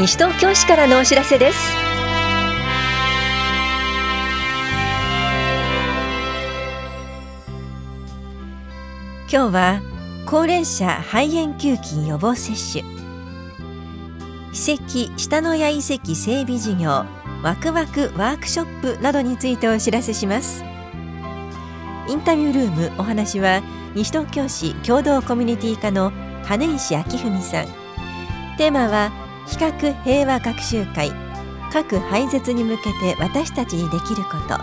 西東京市からのお知らせです。今日は高齢者肺炎球菌予防接種。史跡下野谷遺跡整備事業ワクワクワークショップなどについてお知らせします。インタビュールームお話は西東京市共同コミュニティ課の羽石明文さん。テーマは比較平和学習会。核廃絶に向けて私たちにできること。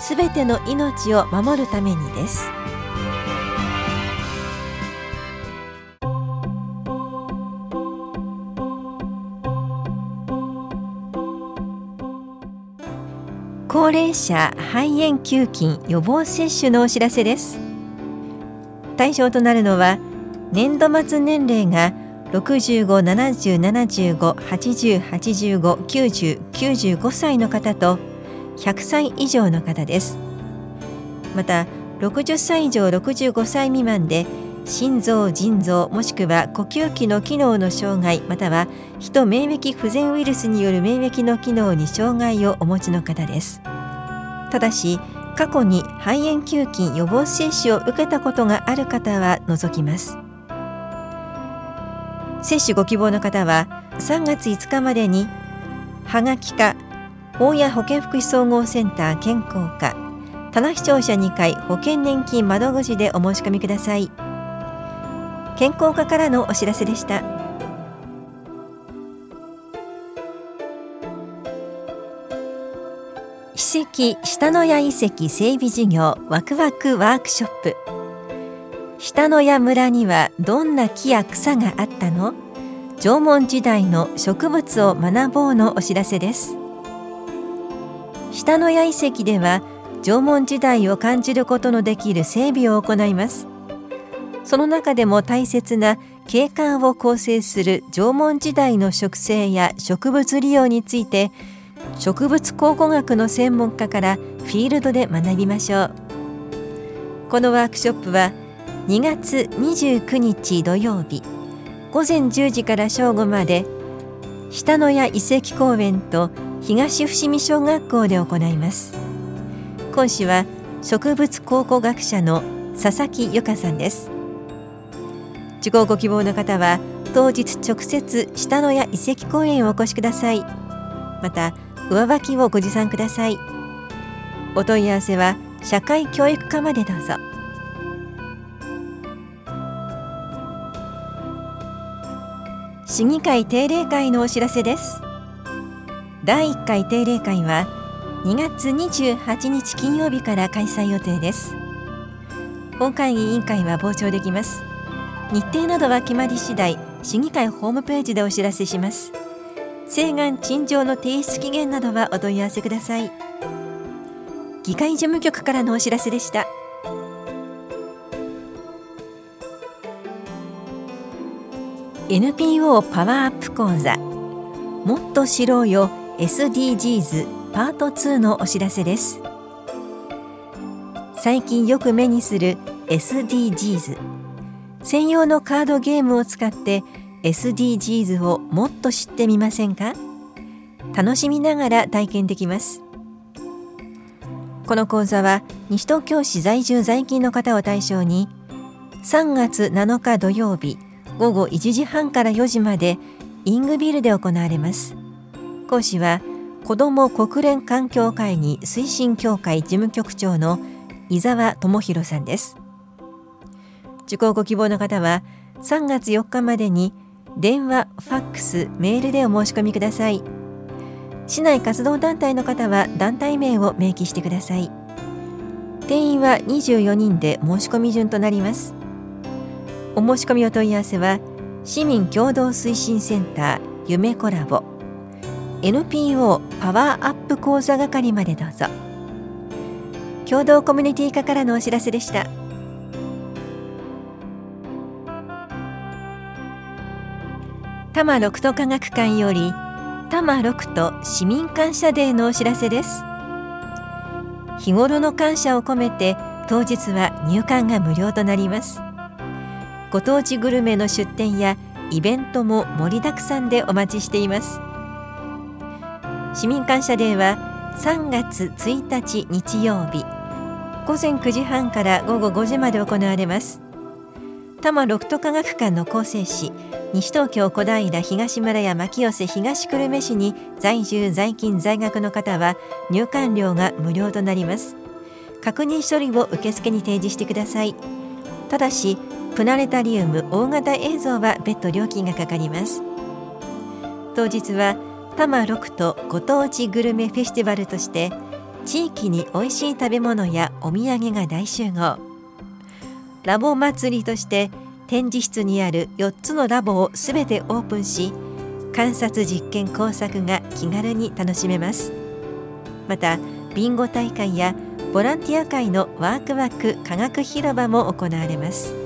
すべての命を守るためにです。高齢者肺炎球菌予防接種のお知らせです。対象となるのは年度末年齢が65、70、75、80、85、90、95歳の方と100歳以上の方です。また60歳以上65歳未満で心臓、腎臓もしくは呼吸器の機能の障害または人免疫不全ウイルスによる免疫の機能に障害をお持ちの方です。ただし過去に肺炎球菌予防接種を受けたことがある方は除きます。接種ご希望の方は3月5日までにはがきか大谷保健福祉総合センター健康課棚視聴者2階保険年金窓口でお申し込みください。健康課からのお知らせでした。史跡下野谷遺跡整備事業ワクワクワークショップ。下野谷村にはどんな木や草があったの？縄文時代の植物を学ぼうのお知らせです。下野谷遺跡では縄文時代を感じることのできる整備を行います。その中でも大切な景観を構成する縄文時代の植生や植物利用について植物考古学の専門家からフィールドで学びましょう。このワークショップは2月29日土曜日。午前10時から正午まで下野谷遺跡公園と東伏見小学校で行います。講師は植物考古学者の佐々木由香さんです。受講ご希望の方は当日直接下野谷遺跡公園をお越しください。また上履きをご持参ください。お問い合わせは社会教育課までどうぞ。市議会定例会のお知らせです。第1回定例会は2月28日金曜日から開催予定です。本会議委員会は傍聴できます。日程などは決まり次第市議会ホームページでお知らせします。請願陳情の提出期限などはお問い合わせください。議会事務局からのお知らせでした。NPO パワーアップ講座もっと知ろうよ。SDGs パート2のお知らせです。最近よく目にする SDGs 専用のカードゲームを使って SDGs をもっと知ってみませんか？楽しみながら体験できます。この講座は西東京市在住在勤の方を対象に3月7日土曜日午後1時半から4時までイングビルで行われます。講師は子ども国連環境会議推進協会事務局長の伊沢智博さんです。受講ご希望の方は3月4日までに電話、ファックス、メールでお申し込みください。市内活動団体の方は団体名を明記してください。定員は24人で申し込み順となります。お申し込みお問い合わせは市民共同推進センター夢コラボ。NPO パワーアップ講座係までどうぞ。共同コミュニティ課からのお知らせでした。多摩六都科学館より多摩六都市民感謝デーのお知らせです。日頃の感謝を込めて当日は入館が無料となります。ご当地グルメの出店やイベントも盛りだくさんでお待ちしています。市民感謝デーは3月1日日曜日午前9時半から午後5時まで行われます。多摩六都科学館の構成士西東京小平東村や牧寄東久留米市に在住在勤在学の方は入館料が無料となります。確認書類を受付に提示してください。ただしプラネタリウム大型映像は別途料金がかかります。当日は多摩六都ご当地グルメフェスティバルとして地域に美味しい食べ物やお土産が大集合。ラボ祭りとして展示室にある4つのラボをすべてオープンし観察実験工作が気軽に楽しめます。またビンゴ大会やボランティア会のワークワーク科学広場も行われます。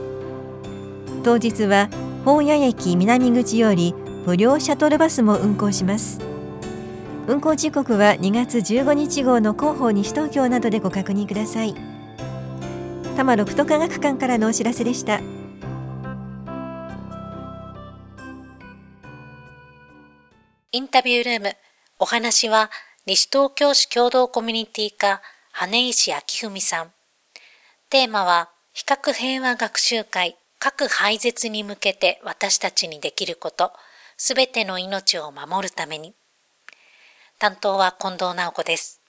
当日は本屋駅南口より無料シャトルバスも運行します。運行時刻は2月15日号の広報西東京などでご確認ください。多摩六都科学館からのお知らせでした。インタビュールームお話は西東京市共同コミュニティ課羽石明文さん。テーマは比較平和学習会。核廃絶に向けて私たちにできることすべての命を守るために担当は近藤直子です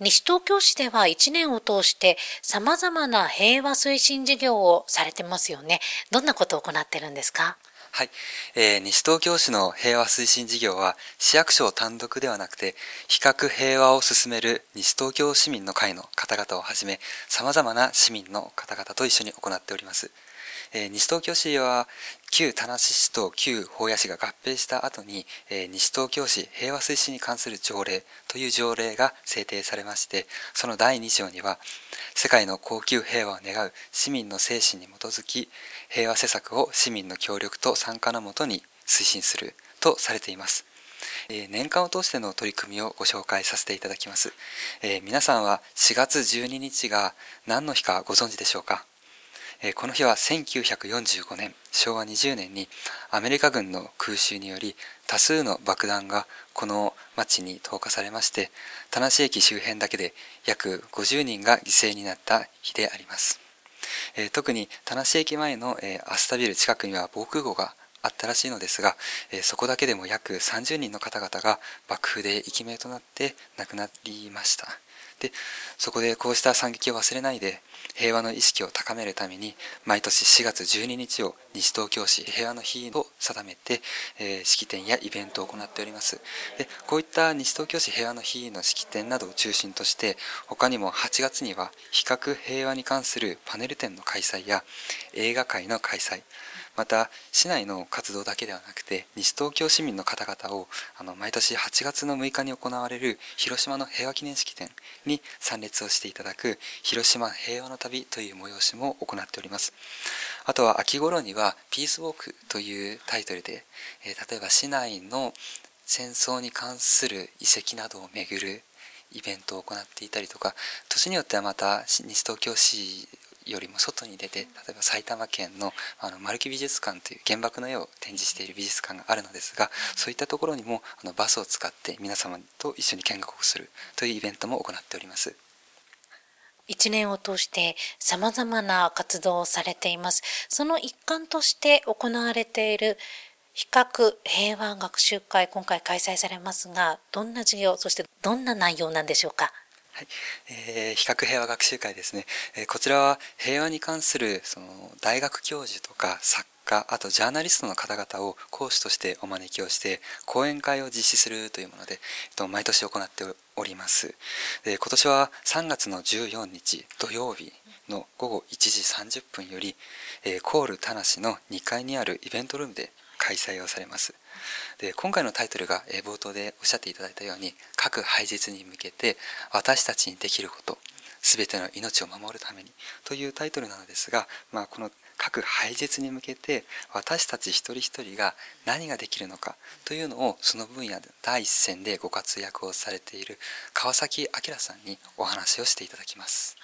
西東京市では1年を通して様々な平和推進事業をされてますよね。どんなことを行ってるんですか？はい、えー、西東京市の平和推進事業は市役所単独ではなくて比較平和を進める西東京市民の会の方々をはじめ様々な市民の方々と一緒に行っております。えー、西東京市は旧田無市と旧保谷市が合併した後に、えー、西東京市平和推進に関する条例という条例が制定されましてその第2条には世界の恒久平和を願う市民の精神に基づき平和施策を市民の協力と参加のもとに推進するとされています。え、年間を通しての取り組みをご紹介させていただきます、えー、皆さんは4月12日が何の日かご存知でしょうか？この日は1945年昭和20年にアメリカ軍の空襲により多数の爆弾がこの町に投下されまして田無駅周辺だけで約50人が犠牲になった日であります、特に田無駅前の、アスタビル近くには防空壕があったらしいのですが、そこだけでも約30人の方々が爆風で生き命となって亡くなりました。でそこでこうした惨劇を忘れないで平和の意識を高めるために毎年4月12日を西東京市平和の日を定めて、えー、式典やイベントを行っております。でこういった西東京市平和の日の式典などを中心として他にも8月には比較平和に関するパネル展の開催や映画会の開催また市内の活動だけではなくて西東京市民の方々をあの毎年8月の6日に行われる広島の平和記念式典に参列をしていただく広島平和の旅という催しも行っております。あとは秋頃にはピースウォークというタイトルで、えー、例えば市内の戦争に関する遺跡などを巡るイベントを行っていたりとか年によってはまた西東京市よりも外に出て例えば埼玉県のあの丸木美術館という原爆の絵を展示している美術館があるのですがそういったところにもあのバスを使って皆様と一緒に見学をするというイベントも行っております。一年を通して様々な活動をされています。その一環として行われている比較平和学習会、今回開催されますが、どんな授業、そしてどんな内容なんでしょうか？はい。えー、比較平和学習会ですね、えー、こちらは平和に関するその大学教授とか作家あとジャーナリストの方々を講師としてお招きをして講演会を実施するというもので、えっと、毎年行っております。で今年は3月の14日土曜日の午後1時30分より、えー、コール田無の2階にあるイベントルームで開催をされます。で今回のタイトルが、冒頭でおっしゃっていただいたように核廃絶に向けて私たちにできること全ての命を守るためにというタイトルなのですが、まあ、この核廃絶に向けて私たち一人一人が何ができるのかというのをその分野で第一線でご活躍をされている川崎明さんにお話をしていただきます。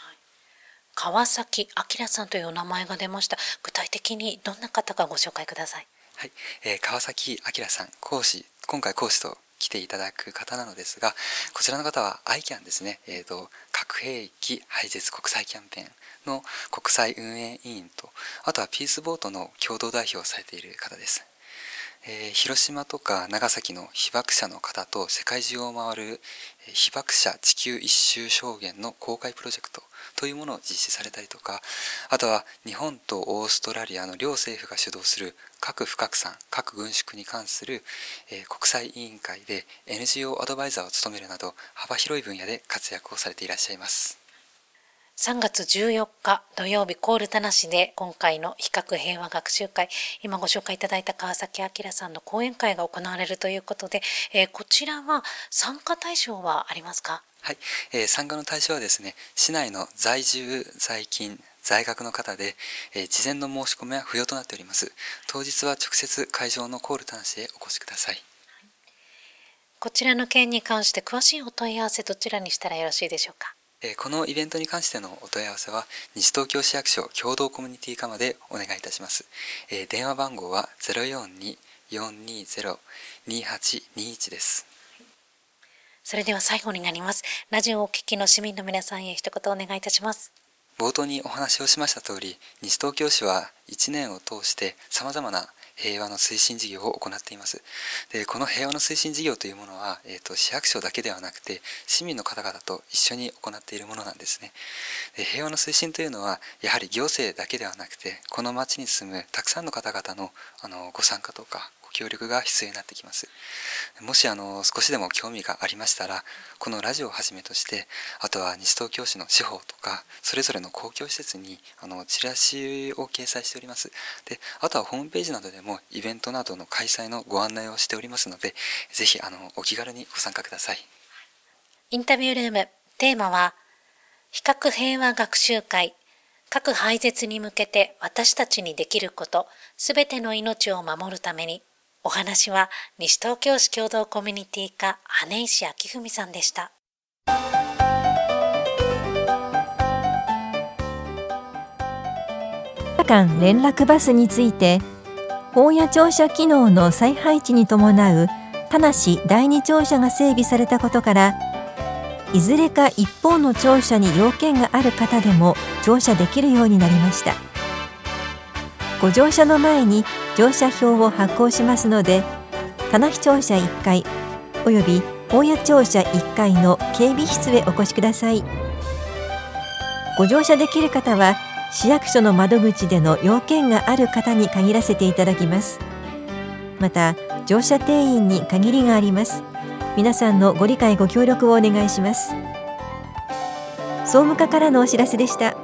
川崎明さんというお名前が出ました。具体的にどんな方かご紹介ください。はい、えー、川崎明さん講師今回講師と来ていただく方なのですがこちらの方は ICAN ですね、えーと、核兵器廃絶国際キャンペーンの国際運営委員とあとはピースボートの共同代表をされている方です。えー、広島とか長崎の被爆者の方と世界中を回る被爆者地球一周証言の公開プロジェクトというものを実施されたりとかあとは日本とオーストラリアの両政府が主導する核不拡散核軍縮に関する、えー、国際委員会で NGO アドバイザーを務めるなど幅広い分野で活躍をされていらっしゃいます。3月14日土曜日コール田無で今回の比較平和学習会。今ご紹介いただいた川崎明さんの講演会が行われるということで、えー、こちらは参加対象はありますか？はい、えー、参加の対象はですね市内の在住在勤在学の方で、えー、事前の申し込みは不要となっております。当日は直接会場のコール田無へお越しください。こちらの件に関して詳しいお問い合わせどちらにしたらよろしいでしょうか？このイベントに関してのお問い合わせは西東京市役所共同コミュニティ課までお願いいたします。電話番号は042-420-2821です。それでは最後になります。ラジオをお聞きの市民の皆さんへ一言お願いいたします。冒頭にお話をしました通り、西東京市は1年を通して様々な平和の推進事業を行っています。で、この平和の推進事業というものは、えっ、ー、と、市役所だけではなくて、市民の方々と一緒に行っているものなんですね。で平和の推進というのは、やはり行政だけではなくて、この町に住むたくさんの方々のあのご参加とか、協力が必要になってきます。もしあの少しでも興味がありましたらこのラジオをはじめとしてあとは西東京市の司法とかそれぞれの公共施設にあのチラシを掲載しております。であとはホームページなどでもイベントなどの開催のご案内をしておりますのでぜひあのお気軽にご参加ください。インタビュールームテーマは比較平和学習会核廃絶に向けて私たちにできること、すべての命を守るために。お話は西東京市共同コミュニティ課羽石明文さんでした。間連絡バスについて法や庁舎機能の再配置に伴う田無第二庁舎が整備されたことからいずれか一方の庁舎に要件がある方でも乗車できるようになりましたご乗車の前に乗車票を発行しますので棚木庁舎1階および大谷庁舎1階の警備室へお越しください。ご乗車できる方は市役所の窓口での要件がある方に限らせていただきます。また乗車定員に限りがあります。皆さんのご理解ご協力をお願いします。総務課からのお知らせでした。